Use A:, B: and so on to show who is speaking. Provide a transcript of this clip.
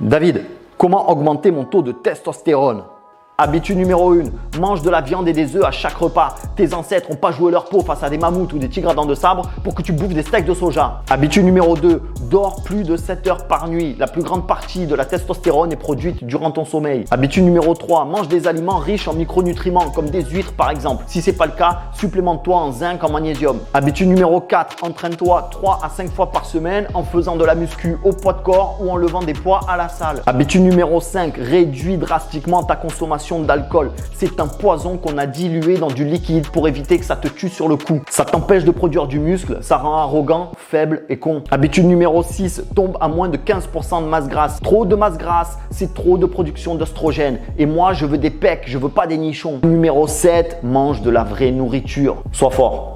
A: David, comment augmenter mon taux de testostérone? Habitude numéro 1, mange de la viande et des œufs à chaque repas. Tes ancêtres n'ont pas joué leur peau face à des mammouths ou des tigres à dents de sabre pour que tu bouffes des steaks de soja. Habitude numéro 2, dors plus de 7 heures par nuit. La plus grande partie de la testostérone est produite durant ton sommeil. Habitude numéro 3, mange des aliments riches en micronutriments comme des huîtres par exemple. Si c'est pas le cas, supplémente-toi en zinc, en magnésium. Habitude numéro 4, entraîne-toi 3 à 5 fois par semaine en faisant de la muscu au poids de corps ou en levant des poids à la salle. Habitude numéro 5, réduis drastiquement ta consommation d'alcool. C'est un poison qu'on a dilué dans du liquide pour éviter que ça te tue sur le coup. Ça t'empêche de produire du muscle, ça rend arrogant, faible et con. Habitude numéro 6, tombe à moins de 15% de masse grasse. Trop de masse grasse, c'est trop de production d'oestrogène. Et moi, je veux des pecs, je veux pas des nichons. Numéro 7, mange de la vraie nourriture. Sois fort.